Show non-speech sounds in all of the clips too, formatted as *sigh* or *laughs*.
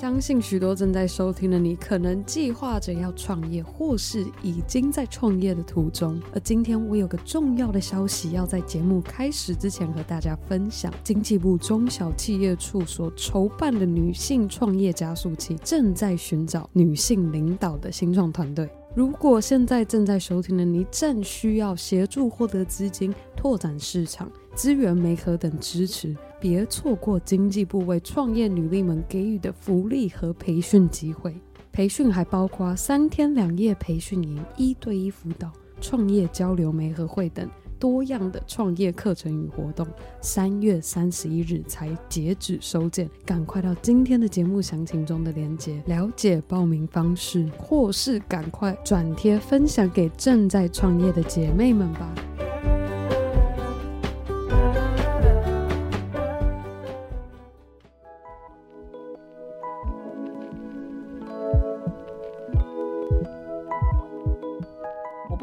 相信许多正在收听的你，可能计划着要创业，或是已经在创业的途中。而今天我有个重要的消息，要在节目开始之前和大家分享：经济部中小企业处所筹办的女性创业加速器，正在寻找女性领导的新创团队。如果现在正在收听的你，正需要协助获得资金、拓展市场、资源媒合等支持。别错过经济部为创业女力们给予的福利和培训机会。培训还包括三天两夜培训营、一对一辅导、创业交流媒合会等多样的创业课程与活动。三月三十一日才截止收件，赶快到今天的节目详情中的链接了解报名方式，或是赶快转贴分享给正在创业的姐妹们吧。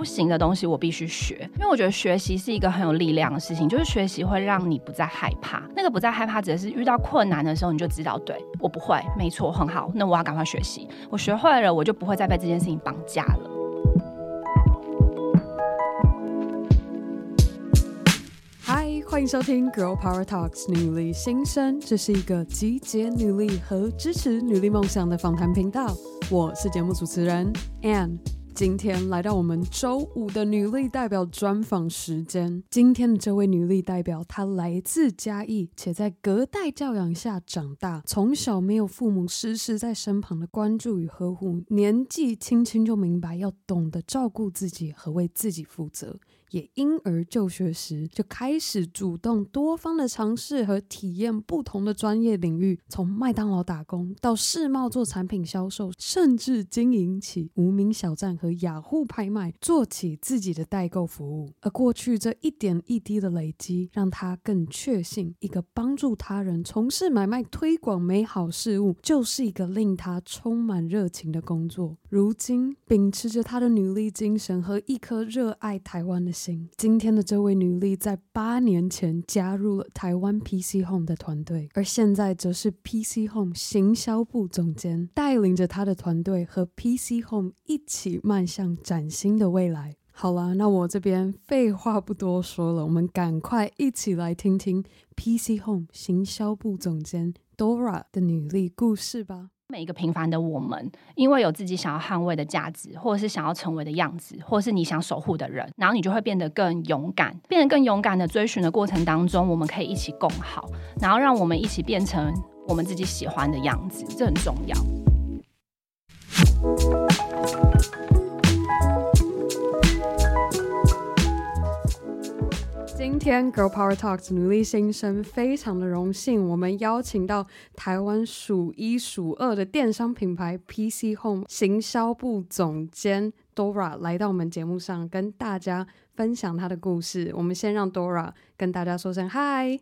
型的东西我必须学，因为我觉得学习是一个很有力量的事情，就是学习会让你不再害怕。那个不再害怕，指的是遇到困难的时候，你就知道，对，我不会，没错，很好，那我要赶快学习。我学会了，我就不会再被这件事情绑架了。嗨，欢迎收听《Girl Power Talks》女力新生，这是一个集结女力和支持女力梦想的访谈频道。我是节目主持人 Ann。今天来到我们周五的女力代表专访时间。今天的这位女力代表，她来自嘉义，且在隔代教养下长大，从小没有父母时时在身旁的关注与呵护，年纪轻轻就明白要懂得照顾自己和为自己负责。也因而就学时就开始主动多方的尝试和体验不同的专业领域，从麦当劳打工到世贸做产品销售，甚至经营起无名小站和雅虎拍卖，做起自己的代购服务。而过去这一点一滴的累积，让他更确信，一个帮助他人从事买卖推广美好事物，就是一个令他充满热情的工作。如今秉持着他的努力精神和一颗热爱台湾的。今天的这位女力在八年前加入了台湾 PC Home 的团队，而现在则是 PC Home 行销部总监，带领着他的团队和 PC Home 一起迈向崭新的未来。好啦，那我这边废话不多说了，我们赶快一起来听听 PC Home 行销部总监 Dora 的女力故事吧。每一个平凡的我们，因为有自己想要捍卫的价值，或者是想要成为的样子，或者是你想守护的人，然后你就会变得更勇敢。变得更勇敢的追寻的过程当中，我们可以一起共好，然后让我们一起变成我们自己喜欢的样子，这很重要。今天 Girl Power Talks 努力新生非常的荣幸，我们邀请到台湾数一数二的电商品牌 PC Home 行销部总监 Dora 来到我们节目上，跟大家分享她的故事。我们先让 Dora 跟大家说声嗨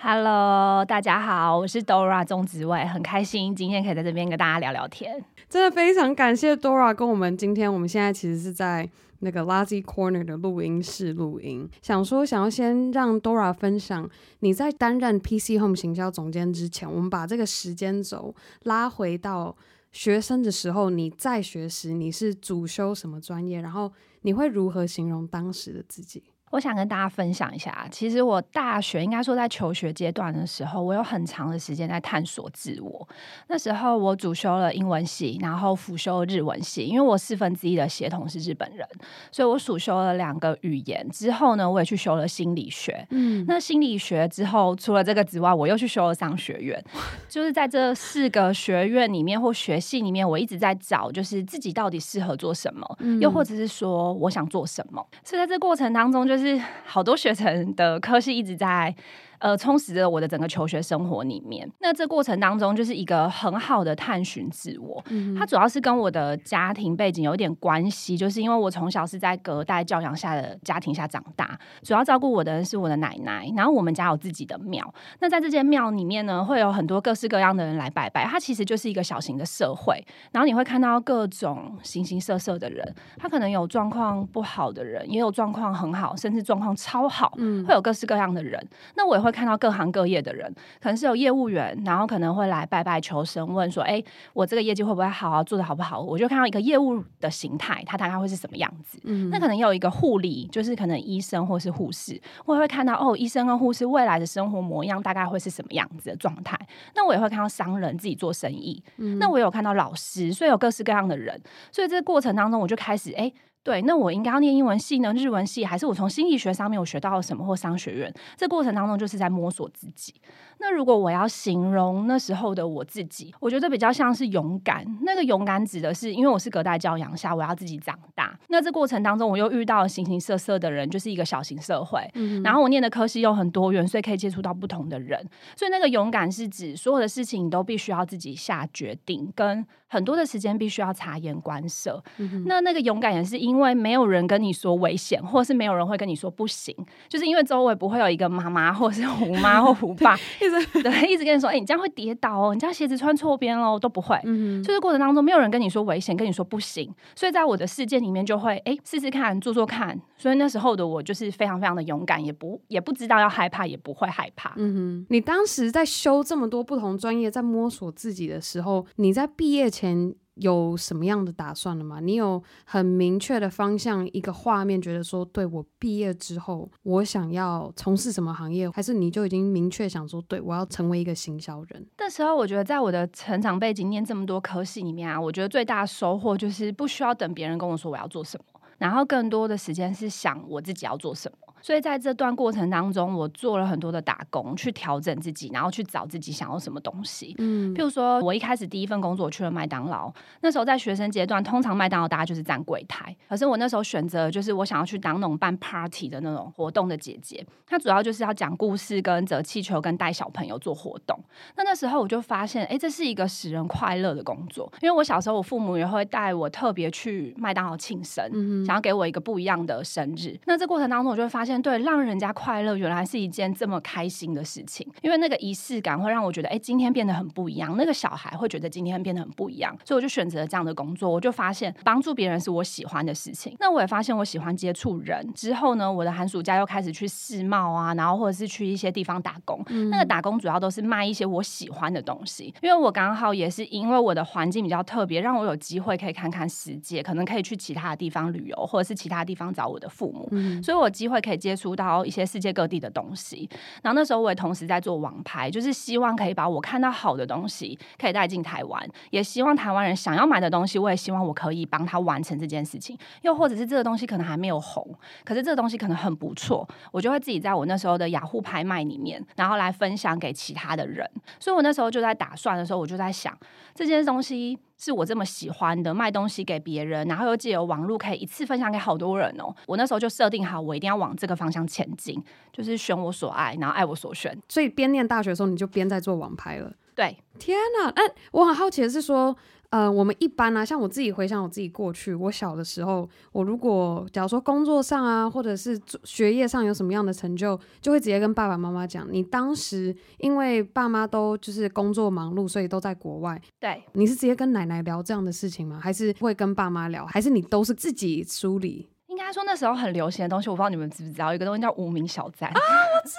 ，Hello，大家好，我是 Dora 钟子伟，很开心今天可以在这边跟大家聊聊天。真的非常感谢 Dora 跟我们今天，我们现在其实是在。那个 Lazy Corner 的录音室录音，想说想要先让 Dora 分享你在担任 PC Home 行销总监之前，我们把这个时间轴拉回到学生的时候，你在学时你是主修什么专业，然后你会如何形容当时的自己？我想跟大家分享一下，其实我大学应该说在求学阶段的时候，我有很长的时间在探索自我。那时候我主修了英文系，然后辅修日文系，因为我四分之一的血统是日本人，所以我主修了两个语言。之后呢，我也去修了心理学。嗯，那心理学之后，除了这个之外，我又去修了商学院。*laughs* 就是在这四个学院里面或学系里面，我一直在找，就是自己到底适合做什么，嗯、又或者是说我想做什么。所以在这过程当中，就就是好多学程的科系一直在。呃，充实着我的整个求学生活里面。那这过程当中，就是一个很好的探寻自我。嗯，它主要是跟我的家庭背景有一点关系，就是因为我从小是在隔代教养下的家庭下长大，主要照顾我的人是我的奶奶。然后我们家有自己的庙，那在这间庙里面呢，会有很多各式各样的人来拜拜。它其实就是一个小型的社会，然后你会看到各种形形色色的人。他可能有状况不好的人，也有状况很好，甚至状况超好。嗯，会有各式各样的人。那我也会。会看到各行各业的人，可能是有业务员，然后可能会来拜拜求神，问说：“哎，我这个业绩会不会好啊？做的好不好？”我就看到一个业务的形态，他大概会是什么样子。嗯，那可能有一个护理，就是可能医生或是护士，我也会看到哦，医生跟护士未来的生活模样大概会是什么样子的状态。那我也会看到商人自己做生意，嗯，那我有看到老师，所以有各式各样的人，所以这个过程当中，我就开始哎。对，那我应该要念英文系呢，日文系，还是我从心理学上面我学到了什么，或商学院？这过程当中就是在摸索自己。那如果我要形容那时候的我自己，我觉得比较像是勇敢。那个勇敢指的是，因为我是隔代教养下，我要自己长大。那这过程当中，我又遇到了形形色色的人，就是一个小型社会。嗯。然后我念的科系又很多元，所以可以接触到不同的人。所以那个勇敢是指所有的事情你都必须要自己下决定，跟很多的时间必须要察言观色。嗯。那那个勇敢也是因为。因为没有人跟你说危险，或是没有人会跟你说不行，就是因为周围不会有一个妈妈，或是虎妈或虎爸，*laughs* 一直 *laughs* 对，一直跟你说，哎、欸，你这样会跌倒哦，你这样鞋子穿错边喽，都不会。嗯，就是过程当中没有人跟你说危险，跟你说不行，所以在我的世界里面就会，哎、欸，试试看，做做看。所以那时候的我就是非常非常的勇敢，也不也不知道要害怕，也不会害怕。嗯哼，你当时在修这么多不同专业，在摸索自己的时候，你在毕业前。有什么样的打算了吗？你有很明确的方向，一个画面，觉得说，对，我毕业之后，我想要从事什么行业，还是你就已经明确想说，对，我要成为一个行销人？那时候，我觉得在我的成长背景，念这么多科系里面啊，我觉得最大的收获就是不需要等别人跟我说我要做什么，然后更多的时间是想我自己要做什么。所以在这段过程当中，我做了很多的打工，去调整自己，然后去找自己想要什么东西。嗯，譬如说，我一开始第一份工作我去了麦当劳，那时候在学生阶段，通常麦当劳大家就是站柜台，可是我那时候选择就是我想要去当那种办 party 的那种活动的姐姐，她主要就是要讲故事、跟折气球、跟带小朋友做活动。那那时候我就发现，哎，这是一个使人快乐的工作，因为我小时候我父母也会带我特别去麦当劳庆生，嗯，想要给我一个不一样的生日。那这过程当中，我就会发现。对，让人家快乐原来是一件这么开心的事情，因为那个仪式感会让我觉得，哎，今天变得很不一样。那个小孩会觉得今天变得很不一样，所以我就选择了这样的工作。我就发现帮助别人是我喜欢的事情。那我也发现我喜欢接触人。之后呢，我的寒暑假又开始去世贸啊，然后或者是去一些地方打工。嗯。那个打工主要都是卖一些我喜欢的东西，因为我刚好也是因为我的环境比较特别，让我有机会可以看看世界，可能可以去其他的地方旅游，或者是其他地方找我的父母。嗯。所以我有机会可以接触。到一些世界各地的东西，然后那时候我也同时在做网拍，就是希望可以把我看到好的东西可以带进台湾，也希望台湾人想要买的东西，我也希望我可以帮他完成这件事情。又或者是这个东西可能还没有红，可是这个东西可能很不错，我就会自己在我那时候的雅虎拍卖里面，然后来分享给其他的人。所以我那时候就在打算的时候，我就在想这件东西。是我这么喜欢的，卖东西给别人，然后又借由网络可以一次分享给好多人哦。我那时候就设定好，我一定要往这个方向前进，就是选我所爱，然后爱我所选。所以边念大学的时候，你就边在做网拍了。对，天哪！哎，我很好奇的是说。呃，我们一般啊，像我自己回想我自己过去，我小的时候，我如果假如说工作上啊，或者是学业上有什么样的成就，就会直接跟爸爸妈妈讲。你当时因为爸妈都就是工作忙碌，所以都在国外。对，你是直接跟奶奶聊这样的事情吗？还是会跟爸妈聊？还是你都是自己梳理？应该说那时候很流行的东西，我不知道你们知不知道，有一个东西叫无名小站啊，我知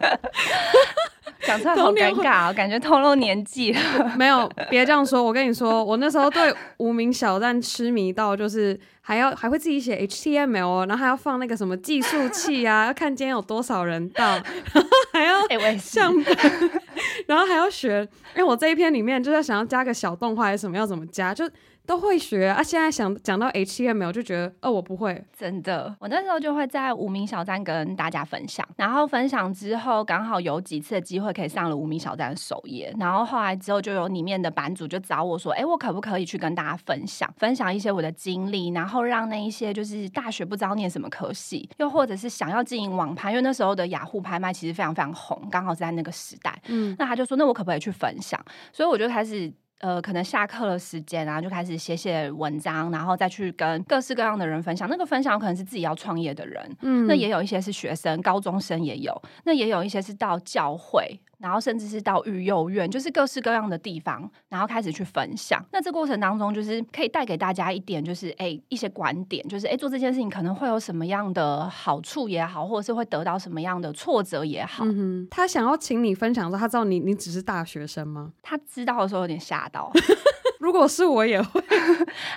道。*laughs* 讲出来好尴尬哦，*laughs* 感觉透露年纪了。*laughs* 没有，别这样说。我跟你说，我那时候对无名小站痴迷到，就是还要还会自己写 HTML 哦，然后还要放那个什么计数器啊，*laughs* 要看今天有多少人到，然后还要上班，然后还要学。因为我这一篇里面就是想要加个小动画还是什么，要怎么加就。都会学啊！现在想讲到 HTML 就觉得，哦，我不会。真的，我那时候就会在无名小站跟大家分享，然后分享之后刚好有几次的机会可以上了无名小站的首页，然后后来之后就有里面的版主就找我说，哎，我可不可以去跟大家分享，分享一些我的经历，然后让那一些就是大学不知道念什么科系，又或者是想要经营网拍，因为那时候的雅虎拍卖其实非常非常红，刚好是在那个时代，嗯，那他就说，那我可不可以去分享？所以我就开始。呃，可能下课的时间，然后就开始写写文章，然后再去跟各式各样的人分享。那个分享可能是自己要创业的人，嗯，那也有一些是学生，高中生也有，那也有一些是到教会。然后甚至是到育幼院，就是各式各样的地方，然后开始去分享。那这过程当中，就是可以带给大家一点，就是哎一些观点，就是哎做这件事情可能会有什么样的好处也好，或者是会得到什么样的挫折也好。嗯，他想要请你分享的时候，他知道你你只是大学生吗？他知道的时候有点吓到。如果是我也会，*laughs*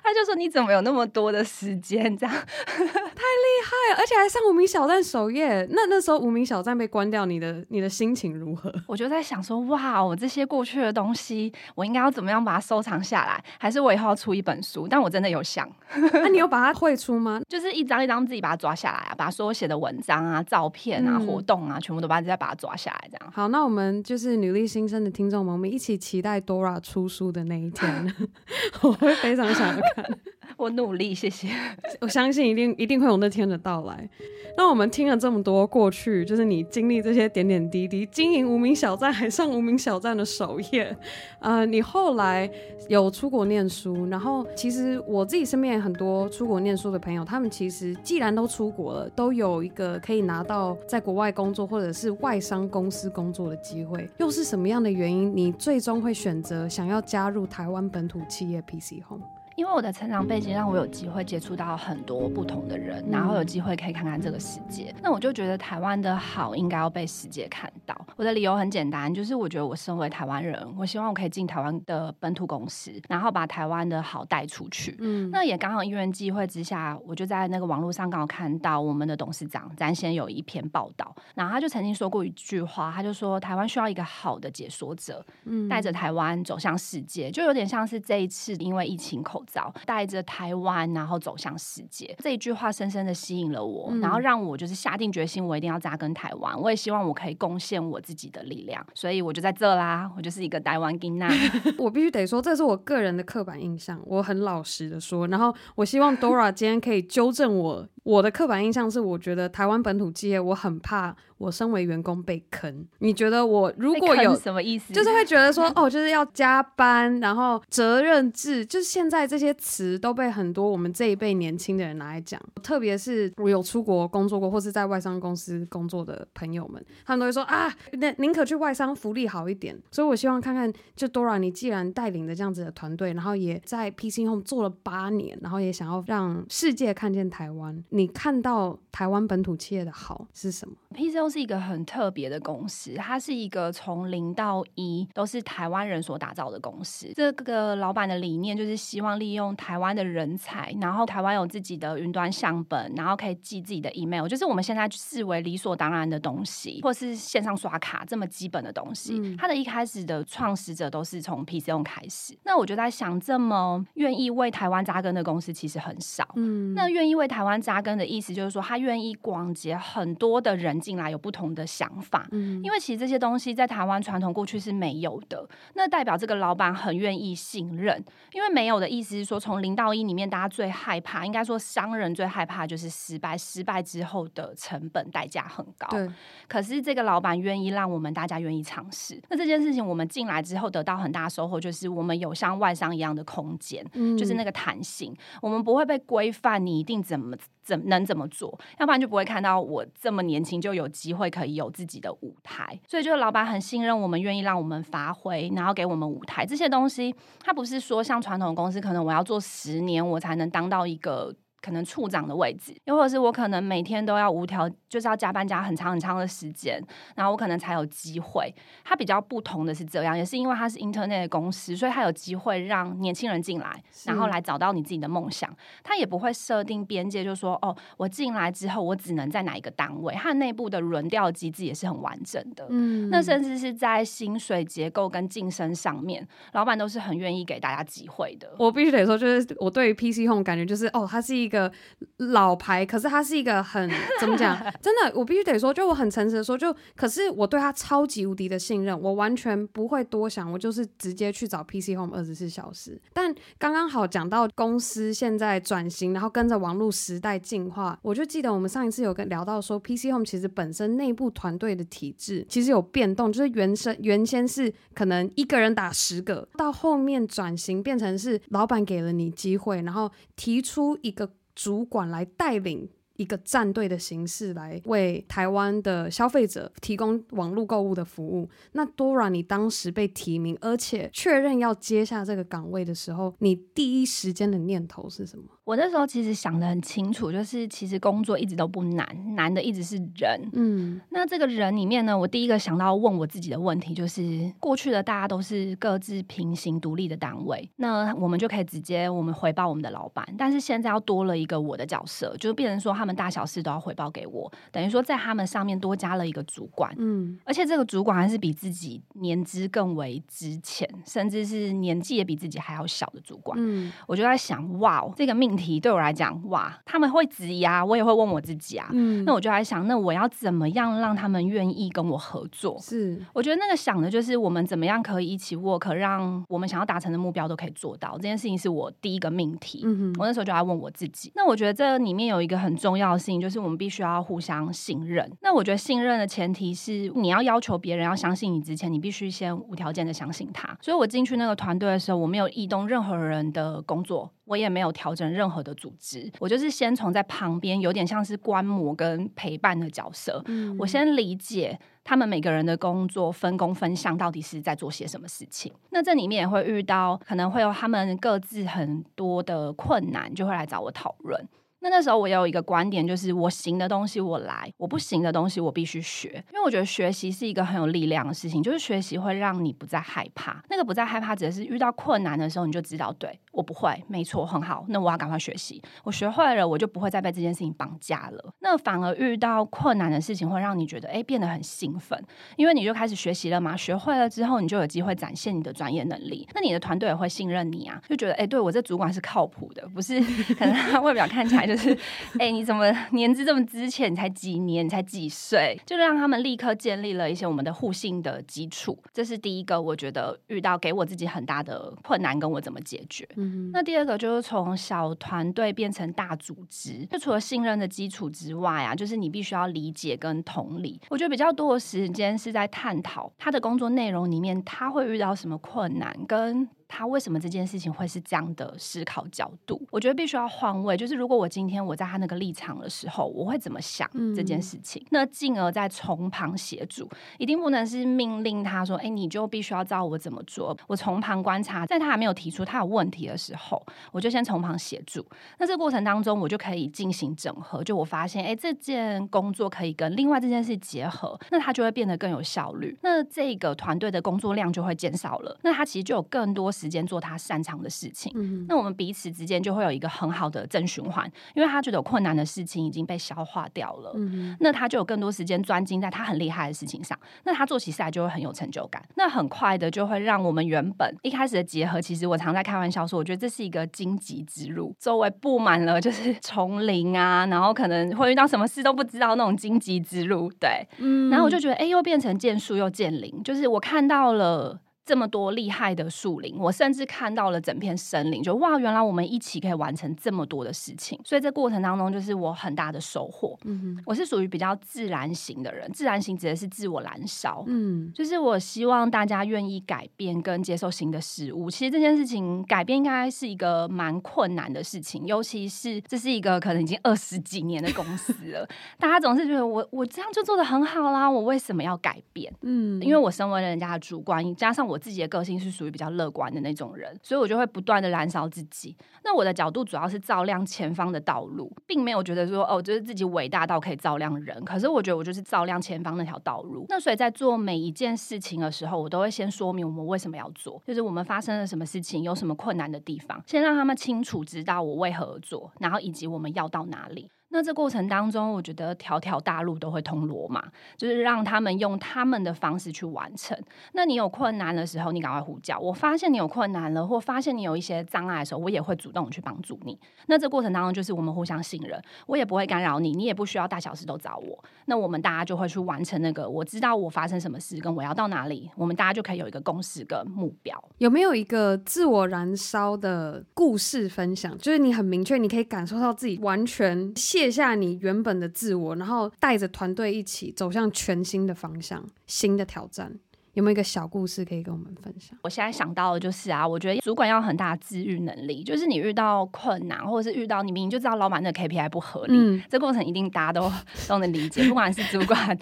他就说你怎么有那么多的时间这样，*laughs* 太厉害了，而且还上无名小站首页。那那时候无名小站被关掉，你的你的心情如何？我就在想说，哇，我这些过去的东西，我应该要怎么样把它收藏下来？还是我以后要出一本书？但我真的有想，那你有把它绘出吗？*laughs* 就是一张一张自己把它抓下来啊，把所有写的文章啊、照片啊、嗯、活动啊，全部都把它再把它抓下来，这样。好，那我们就是女力新生的听众们，我们一起期待 Dora 出书的那一天。*laughs* 我会非常想要看，*laughs* 我努力，谢谢。*laughs* 我相信一定一定会有那天的到来。那我们听了这么多过去，就是你经历这些点点滴滴，经营无名小站，还上无名小站的首页。呃，你后来有出国念书，然后其实我自己身边很多出国念书的朋友，他们其实既然都出国了，都有一个可以拿到在国外工作或者是外商公司工作的机会。又是什么样的原因，你最终会选择想要加入台湾本土企业 PC Home？因为我的成长背景让我有机会接触到很多不同的人，然后有机会可以看看这个世界。那我就觉得台湾的好应该要被世界看到。我的理由很简单，就是我觉得我身为台湾人，我希望我可以进台湾的本土公司，然后把台湾的好带出去。嗯，那也刚好因缘际会之下，我就在那个网络上刚好看到我们的董事长詹先有一篇报道，然后他就曾经说过一句话，他就说台湾需要一个好的解说者，嗯，带着台湾走向世界，就有点像是这一次因为疫情口。早带着台湾，然后走向世界，这一句话深深的吸引了我，嗯、然后让我就是下定决心，我一定要扎根台湾。我也希望我可以贡献我自己的力量，所以我就在这啦。我就是一个台湾囡仔。*laughs* 我必须得说，这是我个人的刻板印象，我很老实的说。然后我希望 Dora 今天可以纠正我。我的刻板印象是，我觉得台湾本土企业，我很怕我身为员工被坑。你觉得我如果有什么意思？就是会觉得说，*laughs* 哦，就是要加班，然后责任制，就是现在这些词都被很多我们这一辈年轻的人拿来讲。特别是我有出国工作过，或是在外商公司工作的朋友们，他们都会说啊，那宁可去外商，福利好一点。所以我希望看看，就 Dora，你既然带领的这样子的团队，然后也在 PC Home 做了八年，然后也想要让世界看见台湾。你看到台湾本土企业的好是什么？PC Home 是一个很特别的公司，它是一个从零到一都是台湾人所打造的公司。这个老板的理念就是希望利用台湾的人才，然后台湾有自己的云端相本，然后可以寄自己的 email，就是我们现在视为理所当然的东西，或是线上刷卡这么基本的东西。嗯、它的一开始的创始者都是从 PC Home 开始。那我就在想，这么愿意为台湾扎根的公司其实很少。嗯，那愿意为台湾扎根的意思。就是说，他愿意广结很多的人进来，有不同的想法。嗯，因为其实这些东西在台湾传统过去是没有的，那代表这个老板很愿意信任。因为没有的意思是说，从零到一里面，大家最害怕，应该说商人最害怕就是失败，失败之后的成本代价很高。对，可是这个老板愿意让我们大家愿意尝试。那这件事情我们进来之后得到很大收获，就是我们有像外商一样的空间，嗯，就是那个弹性，我们不会被规范，你一定怎么。怎能怎么做？要不然就不会看到我这么年轻就有机会可以有自己的舞台。所以就是老板很信任我们，愿意让我们发挥，然后给我们舞台。这些东西，它不是说像传统公司，可能我要做十年我才能当到一个。可能处长的位置，又或者是我可能每天都要无条，就是要加班加很长很长的时间，然后我可能才有机会。它比较不同的是这样，也是因为它是 Internet 的公司，所以它有机会让年轻人进来，然后来找到你自己的梦想。它也不会设定边界，就是说哦，我进来之后我只能在哪一个单位。它内部的轮调机制也是很完整的。嗯，那甚至是在薪水结构跟晋升上面，老板都是很愿意给大家机会的。我必须得说，就是我对于 PC Home 感觉就是哦，它是一个。一个老牌，可是他是一个很 *laughs* 怎么讲？真的，我必须得说，就我很诚实的说，就可是我对他超级无敌的信任，我完全不会多想，我就是直接去找 PC Home 二十四小时。但刚刚好讲到公司现在转型，然后跟着网络时代进化，我就记得我们上一次有跟聊到说，PC Home 其实本身内部团队的体制其实有变动，就是原生原先是可能一个人打十个，到后面转型变成是老板给了你机会，然后提出一个。主管来带领一个战队的形式来为台湾的消费者提供网络购物的服务。那 Dora，你当时被提名，而且确认要接下这个岗位的时候，你第一时间的念头是什么？我那时候其实想的很清楚，就是其实工作一直都不难，难的一直是人。嗯，那这个人里面呢，我第一个想到问我自己的问题就是：过去的大家都是各自平行独立的单位，那我们就可以直接我们回报我们的老板。但是现在要多了一个我的角色，就变成说他们大小事都要回报给我，等于说在他们上面多加了一个主管。嗯，而且这个主管还是比自己年资更为值钱，甚至是年纪也比自己还要小的主管。嗯，我就在想，哇，这个命。题对我来讲，哇，他们会质疑啊，我也会问我自己啊。嗯，那我就在想，那我要怎么样让他们愿意跟我合作？是，我觉得那个想的就是我们怎么样可以一起 work，让我们想要达成的目标都可以做到。这件事情是我第一个命题。嗯哼，我那时候就在问我自己。那我觉得这里面有一个很重要的事情，就是我们必须要互相信任。那我觉得信任的前提是，你要要求别人要相信你之前，你必须先无条件的相信他。所以我进去那个团队的时候，我没有异动任何人的工作。我也没有调整任何的组织，我就是先从在旁边有点像是观摩跟陪伴的角色，嗯，我先理解他们每个人的工作分工分项到底是在做些什么事情。那这里面也会遇到可能会有他们各自很多的困难，就会来找我讨论。那那时候我有一个观点，就是我行的东西我来，我不行的东西我必须学，因为我觉得学习是一个很有力量的事情，就是学习会让你不再害怕。那个不再害怕，只是遇到困难的时候，你就知道，对，我不会，没错，很好，那我要赶快学习，我学会了，我就不会再被这件事情绑架了。那反而遇到困难的事情，会让你觉得，哎，变得很兴奋，因为你就开始学习了嘛，学会了之后，你就有机会展现你的专业能力，那你的团队也会信任你啊，就觉得，哎，对，我这主管是靠谱的，不是 *laughs* 可能他外表看起来就是。哎、欸，你怎么年资这么之前？你才几年？你才几岁？就让他们立刻建立了一些我们的互信的基础。这是第一个，我觉得遇到给我自己很大的困难，跟我怎么解决。嗯。那第二个就是从小团队变成大组织，就除了信任的基础之外啊，就是你必须要理解跟同理。我觉得比较多的时间是在探讨他的工作内容里面，他会遇到什么困难跟。他为什么这件事情会是这样的思考角度？我觉得必须要换位，就是如果我今天我在他那个立场的时候，我会怎么想这件事情？嗯、那进而再从旁协助，一定不能是命令他说：“哎，你就必须要照我怎么做。”我从旁观察，在他还没有提出他有问题的时候，我就先从旁协助。那这个过程当中，我就可以进行整合。就我发现，哎，这件工作可以跟另外这件事结合，那他就会变得更有效率。那这个团队的工作量就会减少了。那他其实就有更多。时间做他擅长的事情，嗯、那我们彼此之间就会有一个很好的正循环，因为他觉得有困难的事情已经被消化掉了，嗯、那他就有更多时间专精在他很厉害的事情上，那他做起事来就会很有成就感，那很快的就会让我们原本一开始的结合，其实我常在开玩笑说，我觉得这是一个荆棘之路，周围布满了就是丛林啊，然后可能会遇到什么事都不知道那种荆棘之路，对，嗯、然后我就觉得，哎，又变成剑树又剑林，就是我看到了。这么多厉害的树林，我甚至看到了整片森林，就哇，原来我们一起可以完成这么多的事情。所以这过程当中，就是我很大的收获。嗯哼，我是属于比较自然型的人，自然型指的是自我燃烧。嗯，就是我希望大家愿意改变跟接受新的事物。其实这件事情改变应该是一个蛮困难的事情，尤其是这是一个可能已经二十几年的公司了，大家总是觉得我我这样就做的很好啦，我为什么要改变？嗯，因为我身为人家的主管，加上我。我自己的个性是属于比较乐观的那种人，所以我就会不断的燃烧自己。那我的角度主要是照亮前方的道路，并没有觉得说哦，就是自己伟大到可以照亮人。可是我觉得我就是照亮前方那条道路。那所以在做每一件事情的时候，我都会先说明我们为什么要做，就是我们发生了什么事情，有什么困难的地方，先让他们清楚知道我为何而做，然后以及我们要到哪里。那这过程当中，我觉得条条大路都会通罗马，就是让他们用他们的方式去完成。那你有困难的时候，你赶快呼叫。我发现你有困难了，或发现你有一些障碍的时候，我也会主动去帮助你。那这过程当中，就是我们互相信任，我也不会干扰你，你也不需要大小事都找我。那我们大家就会去完成那个，我知道我发生什么事，跟我要到哪里，我们大家就可以有一个共识跟目标。有没有一个自我燃烧的故事分享？就是你很明确，你可以感受到自己完全卸。卸下你原本的自我，然后带着团队一起走向全新的方向、新的挑战。有没有一个小故事可以跟我们分享？我现在想到的就是啊，我觉得主管要很大的自愈能力，就是你遇到困难，或者是遇到你明明就知道老板的 KPI 不合理，嗯、这过程一定大家都 *laughs* 都能理解，不管是主管、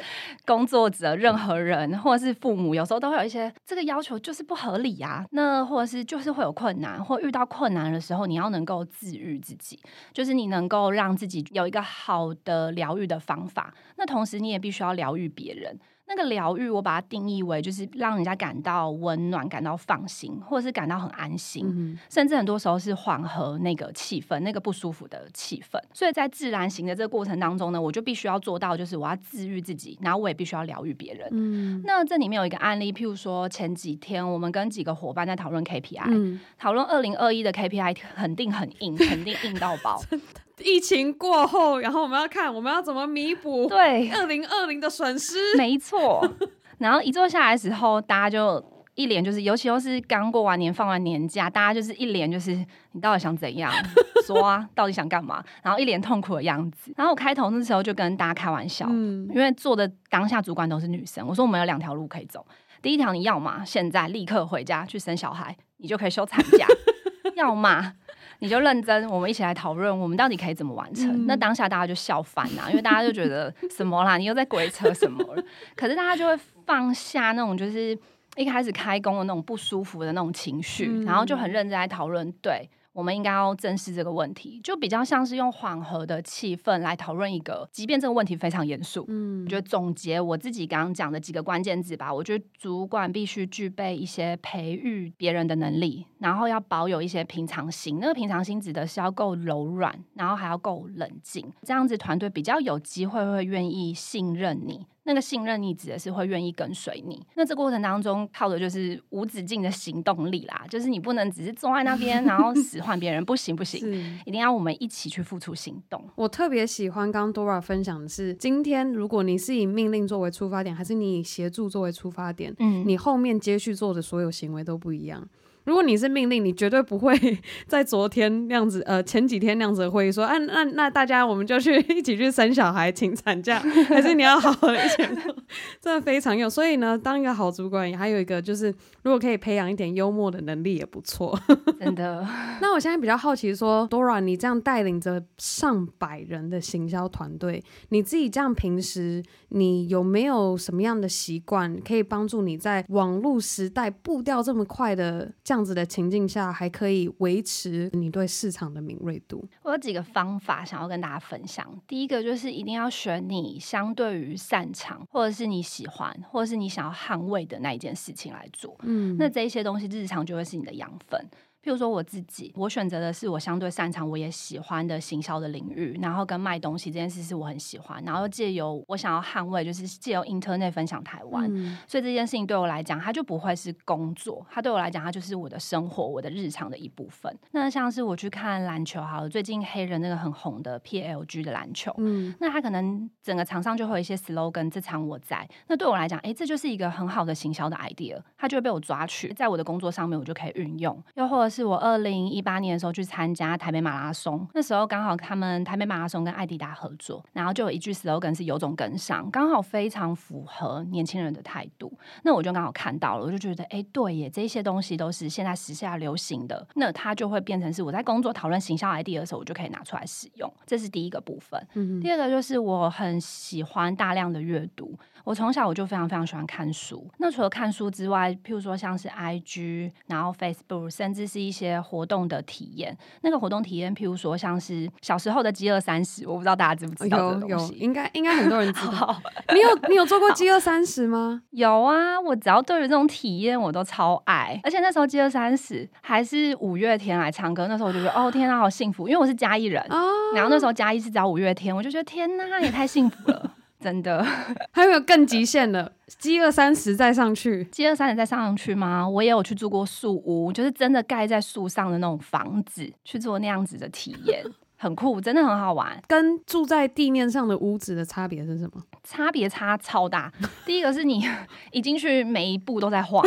工作者、任何人，或者是父母，有时候都会有一些这个要求就是不合理啊。那或者是就是会有困难，或遇到困难的时候，你要能够自愈自己，就是你能够让自己有一个好的疗愈的方法。那同时你也必须要疗愈别人。那个疗愈，我把它定义为就是让人家感到温暖、感到放心，或者是感到很安心，嗯、甚至很多时候是缓和那个气氛、那个不舒服的气氛。所以在自然型的这个过程当中呢，我就必须要做到，就是我要治愈自己，然后我也必须要疗愈别人。嗯，那这里面有一个案例，譬如说前几天我们跟几个伙伴在讨论 KPI，讨论二零二一的 KPI 肯定很硬，肯定硬到爆。*laughs* 疫情过后，然后我们要看我们要怎么弥补对二零二零的损失。没错，*laughs* 然后一坐下来的时候，大家就一脸就是，尤其又是刚过完年放完年假，大家就是一脸就是你到底想怎样？*laughs* 说啊，到底想干嘛？然后一脸痛苦的样子。然后我开头那时候就跟大家开玩笑，嗯、因为坐的当下主管都是女生，我说我们有两条路可以走。第一条，你要嘛现在立刻回家去生小孩，你就可以休产假；*laughs* 要么。你就认真，我们一起来讨论，我们到底可以怎么完成？嗯、那当下大家就笑翻呐，因为大家就觉得 *laughs* 什么啦，你又在鬼扯什么了？可是大家就会放下那种就是一开始开工的那种不舒服的那种情绪，嗯、然后就很认真来讨论，对。我们应该要正视这个问题，就比较像是用缓和的气氛来讨论一个，即便这个问题非常严肃。嗯，我觉得总结我自己刚刚讲的几个关键字吧，我觉得主管必须具备一些培育别人的能力，然后要保有一些平常心。那个平常心指的是要够柔软，然后还要够冷静，这样子团队比较有机会会愿意信任你。那个信任你指的是会愿意跟随你，那这过程当中靠的就是无止境的行动力啦，就是你不能只是坐在那边，然后 *laughs* 使唤别人，不行不行，一定要我们一起去付出行动。我特别喜欢刚刚 Dora 分享的是，今天如果你是以命令作为出发点，还是你以协助作为出发点，嗯，你后面接续做的所有行为都不一样。如果你是命令，你绝对不会 *laughs* 在昨天那样子，呃，前几天那样子的会议说，啊，那那大家我们就去一起去生小孩，请产假，*laughs* 还是你要好好的一起做，真的非常有。所以呢，当一个好主管，还有一个就是，如果可以培养一点幽默的能力也不错。*laughs* 真的。那我现在比较好奇说，Dora，你这样带领着上百人的行销团队，你自己这样平时你有没有什么样的习惯，可以帮助你在网络时代步调这么快的？这样子的情境下，还可以维持你对市场的敏锐度。我有几个方法想要跟大家分享。第一个就是一定要选你相对于擅长，或者是你喜欢，或者是你想要捍卫的那一件事情来做。嗯，那这一些东西日常就会是你的养分。譬如说我自己，我选择的是我相对擅长、我也喜欢的行销的领域，然后跟卖东西这件事是我很喜欢，然后借由我想要捍卫，就是借由 Internet 分享台湾，嗯、所以这件事情对我来讲，它就不会是工作，它对我来讲，它就是我的生活、我的日常的一部分。那像是我去看篮球，好了，最近黑人那个很红的 PLG 的篮球，嗯，那他可能整个场上就会有一些 slogan，这场我在，那对我来讲，哎，这就是一个很好的行销的 idea，它就会被我抓取，在我的工作上面，我就可以运用，又或者是我二零一八年的时候去参加台北马拉松，那时候刚好他们台北马拉松跟艾迪达合作，然后就有一句 slogan 是有种跟上，刚好非常符合年轻人的态度。那我就刚好看到了，我就觉得，哎，对耶，这些东西都是现在时下流行的，那它就会变成是我在工作讨论行销 idea 的时候，我就可以拿出来使用。这是第一个部分。嗯。第二个就是我很喜欢大量的阅读。我从小我就非常非常喜欢看书。那除了看书之外，譬如说像是 IG，然后 Facebook，甚至是一些活动的体验。那个活动体验，譬如说像是小时候的饥饿三十，我不知道大家知不知道。有有，应该应该很多人知道。你有你有做过饥饿三十吗？*laughs* 有啊，我只要对于这种体验，我都超爱。而且那时候饥饿三十还是五月天来唱歌，那时候我就觉得哦天啊，好幸福，因为我是嘉义人。哦。然后那时候嘉义是找五月天，我就觉得天呐，也太幸福了。*laughs* 真的，*laughs* 还有没有更极限的？饥饿三十再上去，饥饿三十再上去吗？我也有去住过树屋，就是真的盖在树上的那种房子，去做那样子的体验，*laughs* 很酷，真的很好玩。跟住在地面上的屋子的差别是什么？差别差超大。第一个是你 *laughs* 一进去每一步都在晃，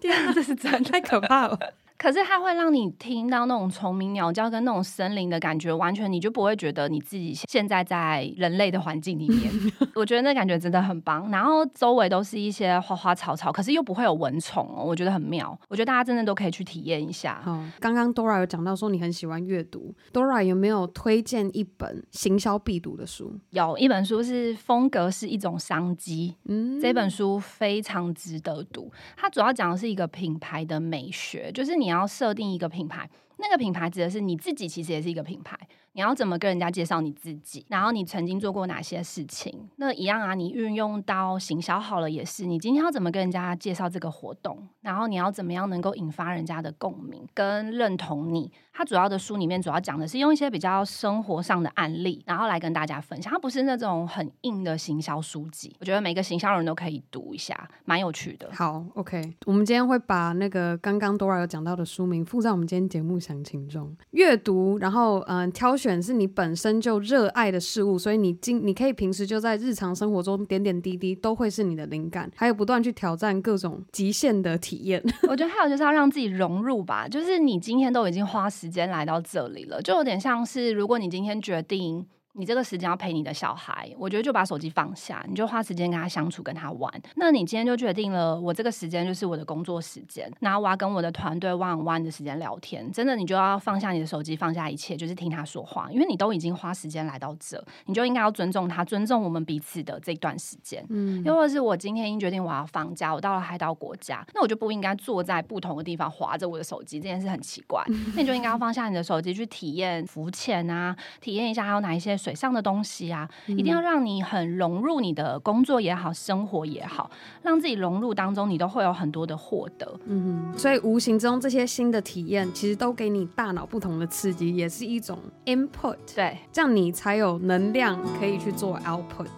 第二，这是真的太可怕了。可是它会让你听到那种虫鸣鸟叫跟那种森林的感觉，完全你就不会觉得你自己现在在人类的环境里面。*laughs* 我觉得那感觉真的很棒。然后周围都是一些花花草草，可是又不会有蚊虫哦，我觉得很妙。我觉得大家真的都可以去体验一下。好，刚刚 Dora 有讲到说你很喜欢阅读，Dora 有没有推荐一本行销必读的书？有一本书是风格是一种商机，嗯，这本书非常值得读。它主要讲的是一个品牌的美学，就是你你要设定一个品牌，那个品牌指的是你自己，其实也是一个品牌。你要怎么跟人家介绍你自己？然后你曾经做过哪些事情？那一样啊，你运用到行销好了也是。你今天要怎么跟人家介绍这个活动？然后你要怎么样能够引发人家的共鸣跟认同你？它主要的书里面主要讲的是用一些比较生活上的案例，然后来跟大家分享。它不是那种很硬的行销书籍。我觉得每个行销人都可以读一下，蛮有趣的。好，OK，我们今天会把那个刚刚 Dora 有讲到的书名附在我们今天节目详情中。阅读，然后嗯、呃，挑选是你本身就热爱的事物，所以你今你可以平时就在日常生活中点点滴滴都会是你的灵感，还有不断去挑战各种极限的体验。*laughs* 我觉得还有就是要让自己融入吧，就是你今天都已经花时间来到这里了，就有点像是如果你今天决定。你这个时间要陪你的小孩，我觉得就把手机放下，你就花时间跟他相处，跟他玩。那你今天就决定了，我这个时间就是我的工作时间，然后我要跟我的团队 one on one 的时间聊天。真的，你就要放下你的手机，放下一切，就是听他说话，因为你都已经花时间来到这，你就应该要尊重他，尊重我们彼此的这段时间。嗯，又或者是我今天已经决定我要放假，我到了海岛国家，那我就不应该坐在不同的地方划着我的手机，这件事很奇怪。*laughs* 那你就应该要放下你的手机，去体验浮潜啊，体验一下还有哪一些。水上的东西啊，一定要让你很融入你的工作也好，生活也好，让自己融入当中，你都会有很多的获得。嗯，所以无形中这些新的体验，其实都给你大脑不同的刺激，也是一种 input。对，这样你才有能量可以去做 output。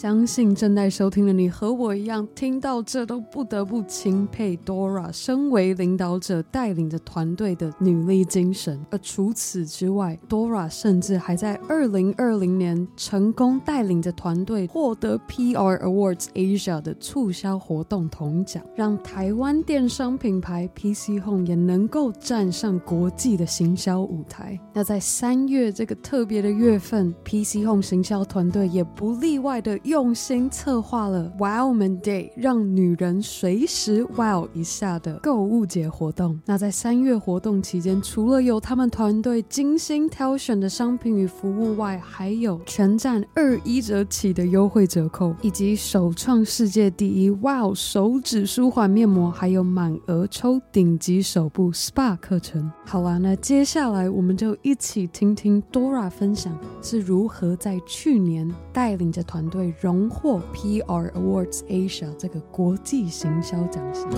相信正在收听的你和我一样，听到这都不得不钦佩 Dora 身为领导者带领着团队的努力精神。而除此之外，Dora 甚至还在二零二零年成功带领着团队获得 PR Awards Asia 的促销活动铜奖，让台湾电商品牌 PC Home 也能够站上国际的行销舞台。那在三月这个特别的月份，PC Home 行销团队也不例外的。用心策划了 Wow Man Day，让女人随时 Wow 一下的购物节活动。那在三月活动期间，除了有他们团队精心挑选的商品与服务外，还有全站二一折起的优惠折扣，以及首创世界第一 Wow 手指舒缓面膜，还有满额抽顶级手部 SPA 课程。好啦，那接下来我们就一起听听 Dora 分享是如何在去年带领着团队。荣获 PR Awards Asia 这个国际行销奖项。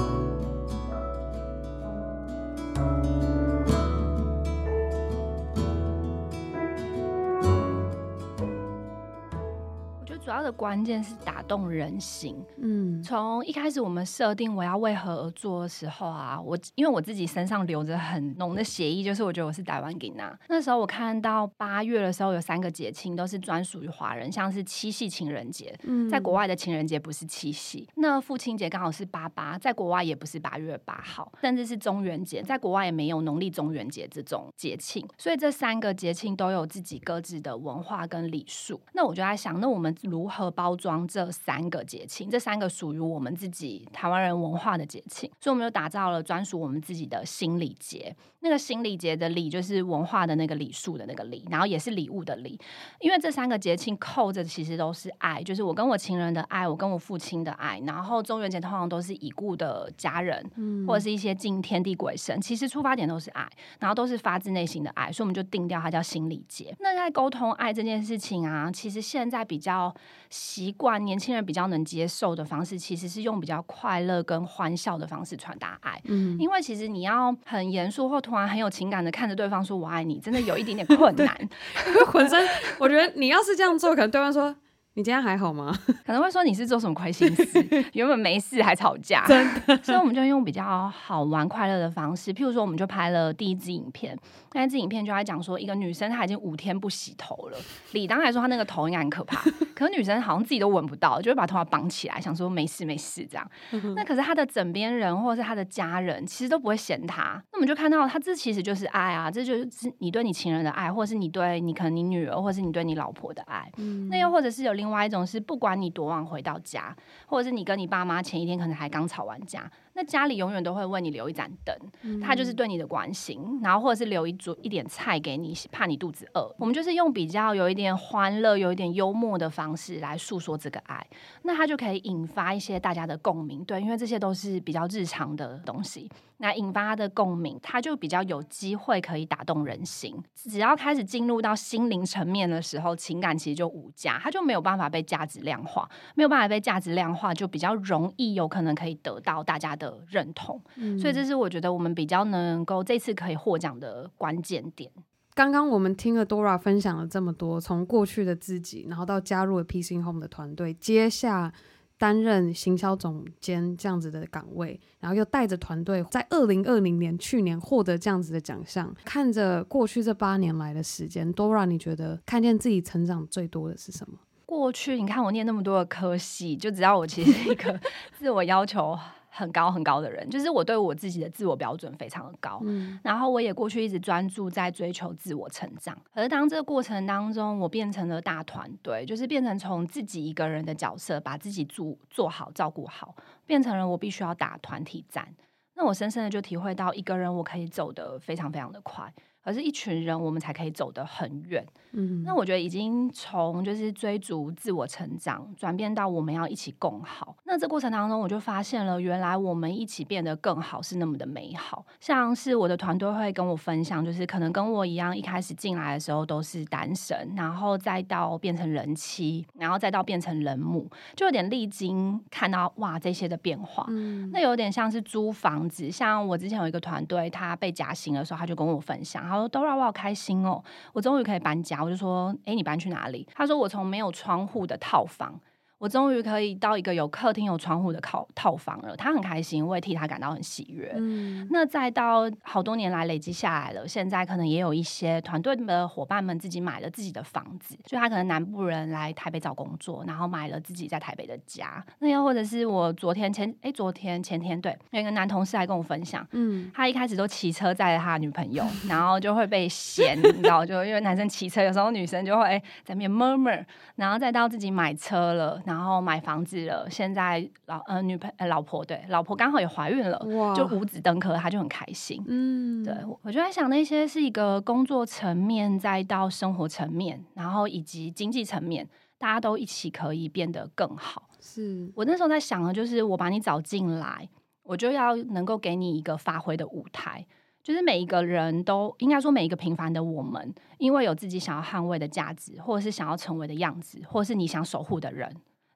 主要的关键是打动人心。嗯，从一开始我们设定我要为何而做的时候啊，我因为我自己身上留着很浓的血意，就是我觉得我是台湾囡仔。那时候我看到八月的时候有三个节庆都是专属于华人，像是七夕情人节，嗯，在国外的情人节不是七夕。那父亲节刚好是八八，在国外也不是八月八号，甚至是中元节，在国外也没有农历中元节这种节庆。所以这三个节庆都有自己各自的文化跟礼数。那我就在想，那我们如何包装这三个节庆？这三个属于我们自己台湾人文化的节庆，所以我们就打造了专属我们自己的新礼节。那个新礼节的礼就是文化的那个礼数的那个礼，然后也是礼物的礼。因为这三个节庆扣着其实都是爱，就是我跟我情人的爱，我跟我父亲的爱。然后中元节通常都是已故的家人，嗯，或者是一些敬天地鬼神，其实出发点都是爱，然后都是发自内心的爱，所以我们就定掉它叫新礼节。那在沟通爱这件事情啊，其实现在比较。习惯年轻人比较能接受的方式，其实是用比较快乐跟欢笑的方式传达爱。嗯，因为其实你要很严肃或突然很有情感的看着对方说“我爱你”，真的有一点点困 *laughs* 难。*laughs* 浑身，我觉得你要是这样做，可能对方说。你今天还好吗？*laughs* 可能会说你是做什么亏心事，*laughs* 原本没事还吵架，真的。所以我们就用比较好玩、快乐的方式，譬如说，我们就拍了第一支影片。那支影片就在讲说，一个女生她已经五天不洗头了。理当来说，她那个头应该很可怕，*laughs* 可是女生好像自己都闻不到，就会把头发绑起来，想说没事没事这样。那可是她的枕边人或者是她的家人，其实都不会嫌她。那我们就看到，她这其实就是爱啊，这就是你对你情人的爱，或者是你对你可能你女儿，或者是你对你老婆的爱。嗯、那又或者是有另外一种是，不管你多晚回到家，或者是你跟你爸妈前一天可能还刚吵完架。那家里永远都会为你留一盏灯，嗯、他就是对你的关心，然后或者是留一桌一点菜给你，怕你肚子饿。我们就是用比较有一点欢乐、有一点幽默的方式来诉说这个爱，那它就可以引发一些大家的共鸣。对，因为这些都是比较日常的东西。那引发他的共鸣，他就比较有机会可以打动人心。只要开始进入到心灵层面的时候，情感其实就无价，他就没有办法被价值量化，没有办法被价值量化，就比较容易有可能可以得到大家的认同。嗯。所以这是我觉得我们比较能够这次可以获奖的关键点。刚刚我们听了 Dora 分享了这么多，从过去的自己，然后到加入了 in Home 的团队，接下。担任行销总监这样子的岗位，然后又带着团队在二零二零年去年获得这样子的奖项。看着过去这八年来的时间都让你觉得看见自己成长最多的是什么？过去你看我念那么多的科系，就只要我其实一个 *laughs* 自我要求。很高很高的人，就是我对我自己的自我标准非常的高，嗯，然后我也过去一直专注在追求自我成长。而当这个过程当中，我变成了大团队，就是变成从自己一个人的角色，把自己做做好、照顾好，变成了我必须要打团体战。那我深深的就体会到，一个人我可以走得非常非常的快。而是一群人，我们才可以走得很远。嗯，那我觉得已经从就是追逐自我成长，转变到我们要一起共好。那这过程当中，我就发现了，原来我们一起变得更好是那么的美好。像是我的团队会跟我分享，就是可能跟我一样，一开始进来的时候都是单身，然后再到变成人妻，然后再到变成人母，就有点历经看到哇这些的变化。嗯，那有点像是租房子，像我之前有一个团队，他被加薪的时候，他就跟我分享。然后都让我好开心哦，我终于可以搬家。”我就说：“哎，你搬去哪里？”他说：“我从没有窗户的套房。”我终于可以到一个有客厅、有窗户的套套房了，他很开心，我也替他感到很喜悦。嗯，那再到好多年来累积下来了，现在可能也有一些团队的伙伴们自己买了自己的房子，就他可能南部人来台北找工作，然后买了自己在台北的家。那又或者是我昨天前哎，昨天前天对，有一个男同事来跟我分享，嗯，他一开始都骑车载着他的女朋友，*laughs* 然后就会被嫌，*laughs* 你知道，就因为男生骑车，有时候女生就会哎在那边 murmur，然后再到自己买车了。然后买房子了，现在老呃女朋呃老婆对老婆刚好也怀孕了，哇就五子登科，他就很开心。嗯，对，我就在想那些是一个工作层面，再到生活层面，然后以及经济层面，大家都一起可以变得更好。是我那时候在想的，就是我把你找进来，我就要能够给你一个发挥的舞台。就是每一个人都应该说，每一个平凡的我们，因为有自己想要捍卫的价值，或者是想要成为的样子，或者是你想守护的人。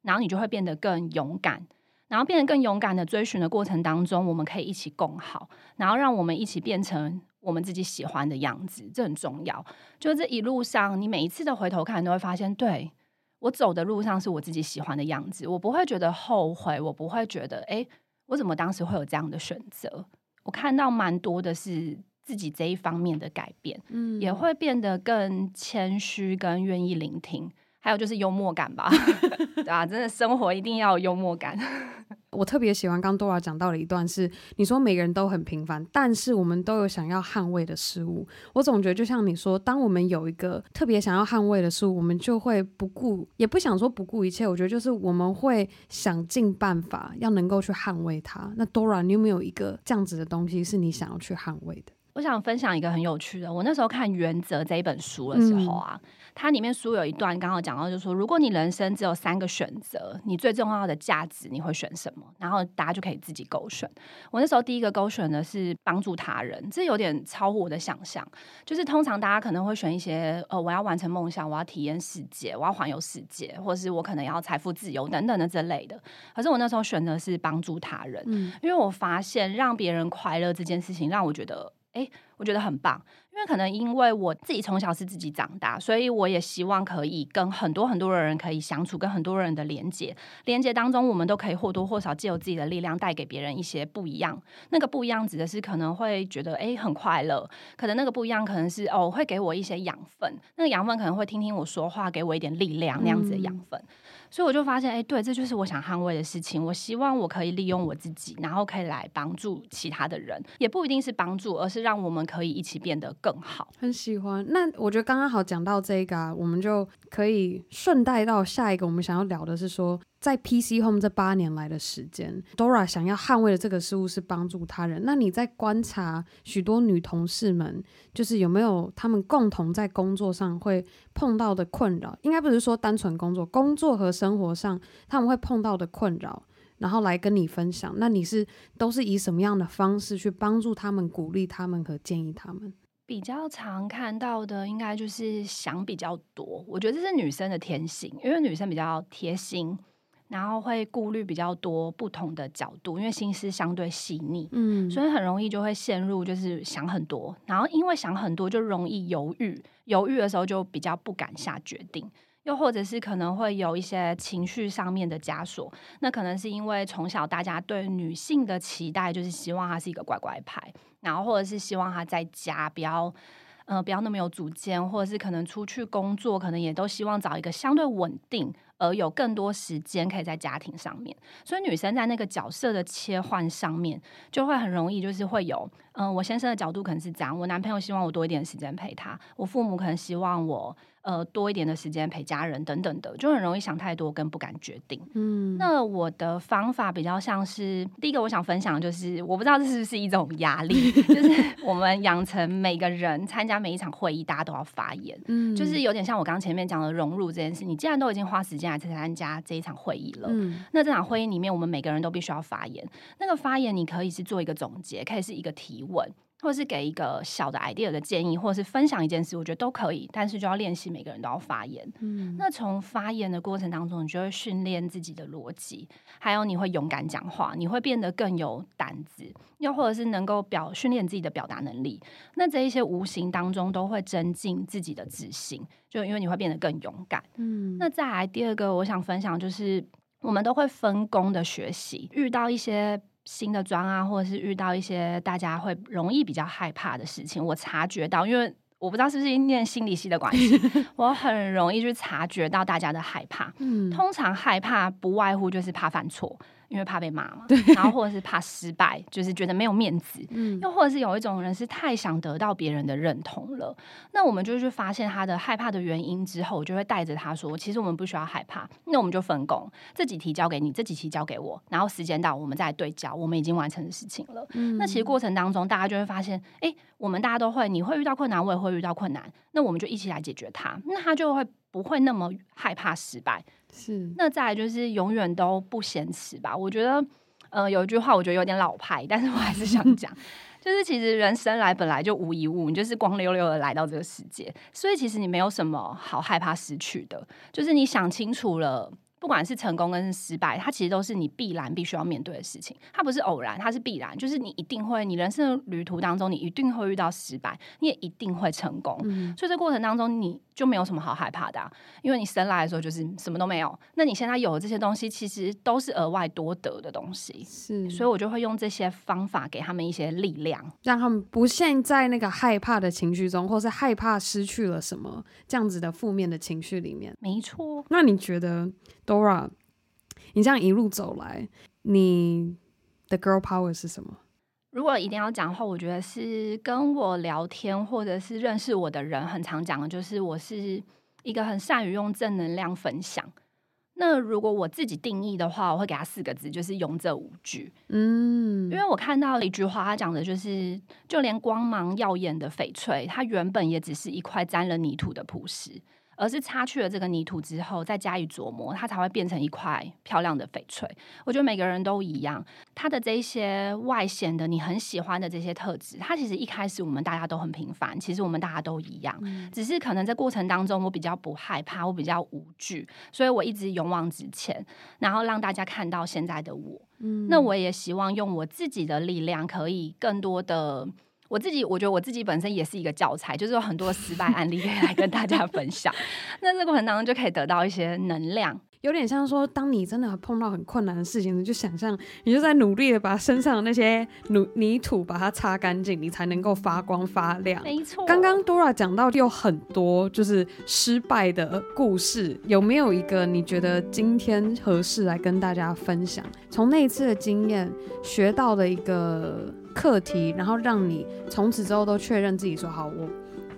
然后你就会变得更勇敢，然后变得更勇敢的追寻的过程当中，我们可以一起共好，然后让我们一起变成我们自己喜欢的样子，这很重要。就这一路上，你每一次的回头看，都会发现，对，我走的路上是我自己喜欢的样子，我不会觉得后悔，我不会觉得，哎，我怎么当时会有这样的选择？我看到蛮多的是自己这一方面的改变，嗯，也会变得更谦虚，跟愿意聆听。还有就是幽默感吧，*laughs* 对啊，真的生活一定要有幽默感。*laughs* 我特别喜欢刚 Dora 讲到的一段是，你说每个人都很平凡，但是我们都有想要捍卫的事物。我总觉得就像你说，当我们有一个特别想要捍卫的事物，我们就会不顾，也不想说不顾一切。我觉得就是我们会想尽办法要能够去捍卫它。那 Dora，你有没有一个这样子的东西是你想要去捍卫的？我想分享一个很有趣的，我那时候看《原则》这一本书的时候啊。嗯它里面书有一段刚好讲到，就是说，如果你人生只有三个选择，你最重要的价值你会选什么？然后大家就可以自己勾选。我那时候第一个勾选的是帮助他人，这有点超乎我的想象。就是通常大家可能会选一些，呃，我要完成梦想，我要体验世界，我要环游世界，或是我可能要财富自由等等的这类的。可是我那时候选的是帮助他人，嗯，因为我发现让别人快乐这件事情让我觉得，哎。我觉得很棒。因为可能因为我自己从小是自己长大，所以我也希望可以跟很多很多的人可以相处，跟很多人的连接。连接当中，我们都可以或多或少借由自己的力量带给别人一些不一样。那个不一样指的是可能会觉得诶很快乐，可能那个不一样可能是哦会给我一些养分，那个养分可能会听听我说话，给我一点力量那样子的养分。嗯所以我就发现，哎，对，这就是我想捍卫的事情。我希望我可以利用我自己，然后可以来帮助其他的人，也不一定是帮助，而是让我们可以一起变得更好。很喜欢。那我觉得刚刚好讲到这个啊，我们就可以顺带到下一个。我们想要聊的是说，在 PC Home 这八年来的时间，Dora 想要捍卫的这个事物是帮助他人。那你在观察许多女同事们，就是有没有她们共同在工作上会碰到的困扰？应该不是说单纯工作，工作和生活上他们会碰到的困扰，然后来跟你分享。那你是都是以什么样的方式去帮助他们、鼓励他们和建议他们？比较常看到的，应该就是想比较多。我觉得这是女生的天性，因为女生比较贴心。然后会顾虑比较多不同的角度，因为心思相对细腻，嗯，所以很容易就会陷入就是想很多，然后因为想很多就容易犹豫，犹豫的时候就比较不敢下决定，又或者是可能会有一些情绪上面的枷锁，那可能是因为从小大家对女性的期待就是希望她是一个乖乖牌，然后或者是希望她在家不要。呃，不要那么有主见，或者是可能出去工作，可能也都希望找一个相对稳定而有更多时间可以在家庭上面。所以女生在那个角色的切换上面，就会很容易就是会有，嗯、呃，我先生的角度可能是这样，我男朋友希望我多一点时间陪他，我父母可能希望我。呃，多一点的时间陪家人等等的，就很容易想太多跟不敢决定。嗯，那我的方法比较像是，第一个我想分享的就是，我不知道这是不是一种压力，*laughs* 就是我们养成每个人参加每一场会议，大家都要发言。嗯，就是有点像我刚刚前面讲的融入这件事，你既然都已经花时间来参加这一场会议了，嗯，那这场会议里面，我们每个人都必须要发言。那个发言，你可以是做一个总结，可以是一个提问。或是给一个小的 idea 的建议，或者是分享一件事，我觉得都可以。但是就要练习每个人都要发言。嗯，那从发言的过程当中，你就会训练自己的逻辑，还有你会勇敢讲话，你会变得更有胆子，又或者是能够表训练自己的表达能力。那这一些无形当中都会增进自己的自信，就因为你会变得更勇敢。嗯，那再来第二个，我想分享就是我们都会分工的学习，遇到一些。新的妆啊，或者是遇到一些大家会容易比较害怕的事情，我察觉到，因为我不知道是不是念心理系的关系，*laughs* 我很容易去察觉到大家的害怕。嗯，通常害怕不外乎就是怕犯错。因为怕被骂嘛，对，然后或者是怕失败，就是觉得没有面子，嗯，又或者是有一种人是太想得到别人的认同了。那我们就去发现他的害怕的原因之后，我就会带着他说，其实我们不需要害怕，那我们就分工，这几题交给你，这几题交给我，然后时间到，我们再来对焦，我们已经完成的事情了。嗯，那其实过程当中，大家就会发现，哎，我们大家都会，你会遇到困难，我也会遇到困难，那我们就一起来解决它，那他就会不会那么害怕失败。是，那再来就是永远都不嫌迟吧。我觉得，呃，有一句话我觉得有点老派，但是我还是想 *laughs* 讲，就是其实人生来本来就无一物，你就是光溜溜的来到这个世界，所以其实你没有什么好害怕失去的，就是你想清楚了。不管是成功跟是失败，它其实都是你必然必须要面对的事情。它不是偶然，它是必然，就是你一定会，你人生的旅途当中，你一定会遇到失败，你也一定会成功。嗯。所以这过程当中，你就没有什么好害怕的啊，因为你生来的时候就是什么都没有。那你现在有的这些东西，其实都是额外多得的东西。是，所以我就会用这些方法给他们一些力量，让他们不陷在那个害怕的情绪中，或是害怕失去了什么这样子的负面的情绪里面。没错。那你觉得？Dora，你这样一路走来，你的 girl power 是什么？如果一定要讲的话，我觉得是跟我聊天或者是认识我的人很常讲的，就是我是一个很善于用正能量分享。那如果我自己定义的话，我会给他四个字，就是勇者无惧。嗯，因为我看到了一句话，他讲的就是，就连光芒耀眼的翡翠，它原本也只是一块沾了泥土的朴实。而是擦去了这个泥土之后，再加以琢磨，它才会变成一块漂亮的翡翠。我觉得每个人都一样，他的这一些外显的你很喜欢的这些特质，它其实一开始我们大家都很平凡，其实我们大家都一样，嗯、只是可能在过程当中我比较不害怕，我比较无惧，所以我一直勇往直前，然后让大家看到现在的我。嗯，那我也希望用我自己的力量，可以更多的。我自己我觉得我自己本身也是一个教材，就是有很多失败案例可以来跟大家分享。*laughs* 那这个过程当中就可以得到一些能量。有点像说，当你真的碰到很困难的事情，你就想象你就在努力的把身上的那些泥泥土把它擦干净，你才能够发光发亮。没错。刚刚 Dora 讲到有很多就是失败的故事，有没有一个你觉得今天合适来跟大家分享？从那一次的经验学到的一个课题，然后让你从此之后都确认自己说好，我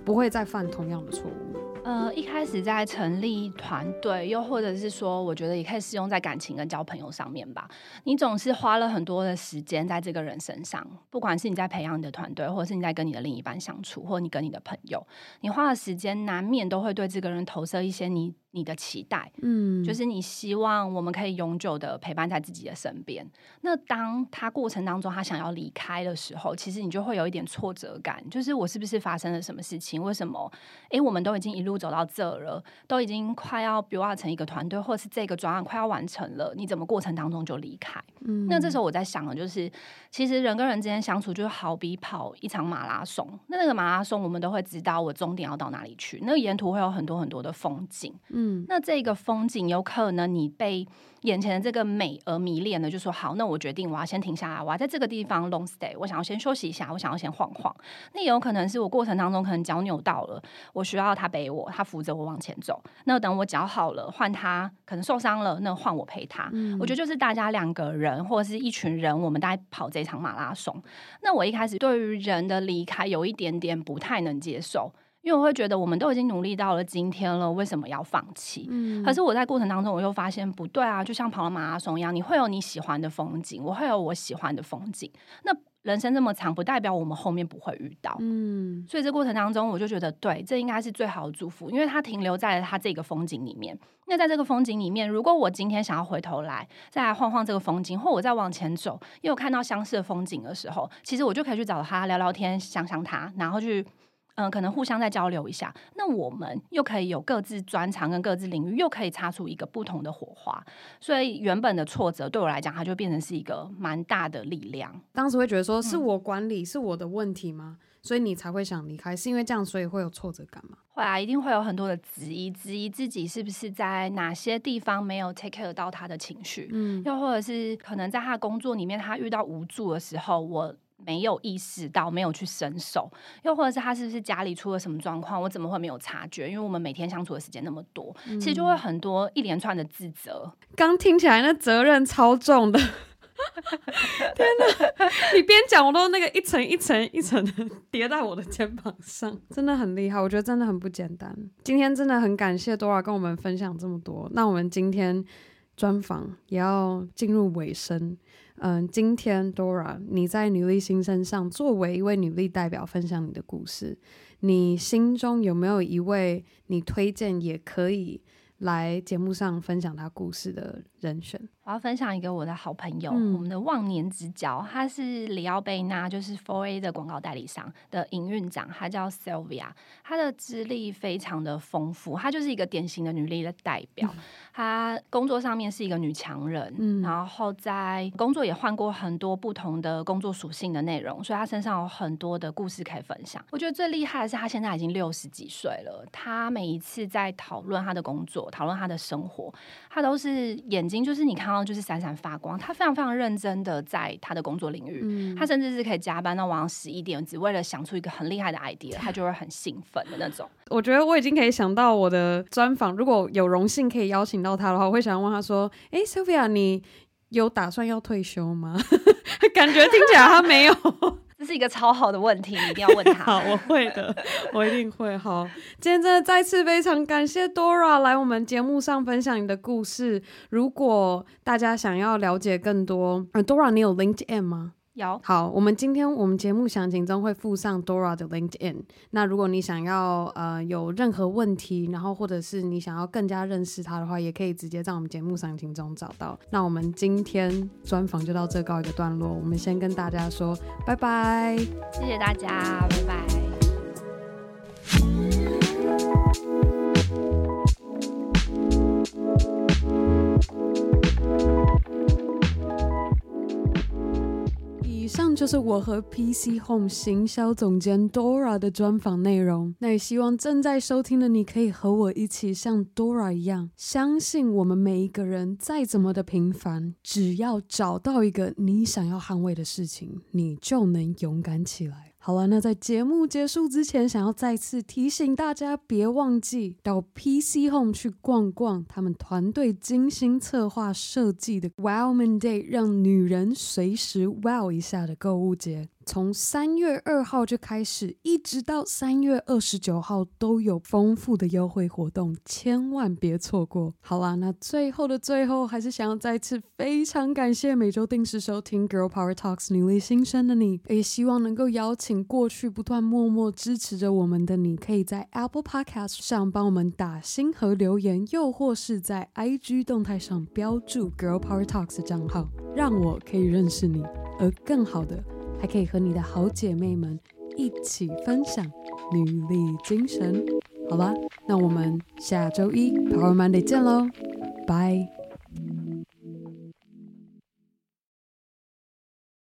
不会再犯同样的错误。呃，一开始在成立团队，又或者是说，我觉得也可以适用在感情跟交朋友上面吧。你总是花了很多的时间在这个人身上，不管是你在培养你的团队，或者是你在跟你的另一半相处，或你跟你的朋友，你花的时间难免都会对这个人投射一些你。你的期待，嗯，就是你希望我们可以永久的陪伴在自己的身边。那当他过程当中他想要离开的时候，其实你就会有一点挫折感，就是我是不是发生了什么事情？为什么？诶，我们都已经一路走到这了，都已经快要 build 成一个团队，或者是这个专案快要完成了，你怎么过程当中就离开？嗯，那这时候我在想的就是，其实人跟人之间相处就好比跑一场马拉松。那那个马拉松，我们都会知道我终点要到哪里去，那个沿途会有很多很多的风景，嗯。嗯，那这个风景有可能你被眼前的这个美而迷恋了，就说好，那我决定我要先停下来，我要在这个地方 long stay，我想要先休息一下，我想要先晃晃。那也有可能是我过程当中可能脚扭到了，我需要他背我，他扶着我往前走。那等我脚好了，换他可能受伤了，那换我陪他。嗯，我觉得就是大家两个人或者是一群人，我们大概跑这场马拉松。那我一开始对于人的离开有一点点不太能接受。因为我会觉得我们都已经努力到了今天了，为什么要放弃？嗯，可是我在过程当中，我又发现不对啊，就像跑了马拉松一样，你会有你喜欢的风景，我会有我喜欢的风景。那人生这么长，不代表我们后面不会遇到。嗯，所以这过程当中，我就觉得对，这应该是最好的祝福，因为它停留在了它这个风景里面。那在这个风景里面，如果我今天想要回头来，再来晃晃这个风景，或我再往前走，又有看到相似的风景的时候，其实我就可以去找他聊聊天，想想他，然后去。嗯、呃，可能互相再交流一下，那我们又可以有各自专长跟各自领域，又可以擦出一个不同的火花。所以原本的挫折对我来讲，它就变成是一个蛮大的力量。当时会觉得说，是我管理、嗯、是我的问题吗？所以你才会想离开，是因为这样，所以会有挫折感吗？会啊，一定会有很多的质疑，质疑自己是不是在哪些地方没有 take care 到他的情绪，嗯，又或者是可能在他的工作里面，他遇到无助的时候，我。没有意识到，没有去伸手，又或者是他是不是家里出了什么状况，我怎么会没有察觉？因为我们每天相处的时间那么多，嗯、其实就会很多一连串的自责。刚听起来那责任超重的，*laughs* 天哪！你边讲我都那个一层一层一层的叠在我的肩膀上，真的很厉害，我觉得真的很不简单。今天真的很感谢 Dora 跟我们分享这么多。那我们今天专访也要进入尾声。嗯，今天 Dora，你在女力新生上作为一位女力代表分享你的故事，你心中有没有一位你推荐也可以来节目上分享他故事的人选？我要分享一个我的好朋友，嗯、我们的忘年之交，他是里奥贝纳，就是 Four A 的广告代理商的营运长，他叫 Sylvia，他的资历非常的丰富，她就是一个典型的女力的代表。她、嗯、*laughs* 工作上面是一个女强人，嗯、然后在工作也换过很多不同的工作属性的内容，所以她身上有很多的故事可以分享。我觉得最厉害的是，她现在已经六十几岁了，她每一次在讨论她的工作，讨论他的生活，他都是眼睛就是你看到。就是闪闪发光，他非常非常认真的在他的工作领域，嗯、他甚至是可以加班到晚上十一点，只为了想出一个很厉害的 idea，他就会很兴奋的那种。我觉得我已经可以想到我的专访，如果有荣幸可以邀请到他的话，我会想问他说：“哎，Sylvia，你有打算要退休吗？” *laughs* 感觉听起来他没有。这是一个超好的问题，你一定要问他。*laughs* 好，我会的，*laughs* 我一定会。好，今天真的再次非常感谢 Dora 来我们节目上分享你的故事。如果大家想要了解更多，呃，Dora，你有 LinkedIn 吗？有好，我们今天我们节目详情中会附上 Dora 的 LinkedIn。那如果你想要呃有任何问题，然后或者是你想要更加认识他的话，也可以直接在我们节目详情中找到。那我们今天专访就到这告一个段落，我们先跟大家说拜拜，谢谢大家，拜拜。就是我和 PC Home 行销总监 Dora 的专访内容。那也希望正在收听的你可以和我一起像 Dora 一样，相信我们每一个人再怎么的平凡，只要找到一个你想要捍卫的事情，你就能勇敢起来。好了，那在节目结束之前，想要再次提醒大家，别忘记到 PC Home 去逛逛他们团队精心策划设计的 Wow Man Day，让女人随时 Well 一下的购物节。从三月二号就开始，一直到三月二十九号都有丰富的优惠活动，千万别错过。好啦，那最后的最后，还是想要再次非常感谢每周定时收听 Girl Power Talks 女力新生的你，也希望能够邀请过去不断默默支持着我们的你，可以在 Apple Podcast 上帮我们打星和留言，又或是在 IG 动态上标注 Girl Power Talks 的账号，让我可以认识你，而更好的。还可以和你的好姐妹们一起分享女力精神，好吧？那我们下周一 Power Monday 见喽，拜。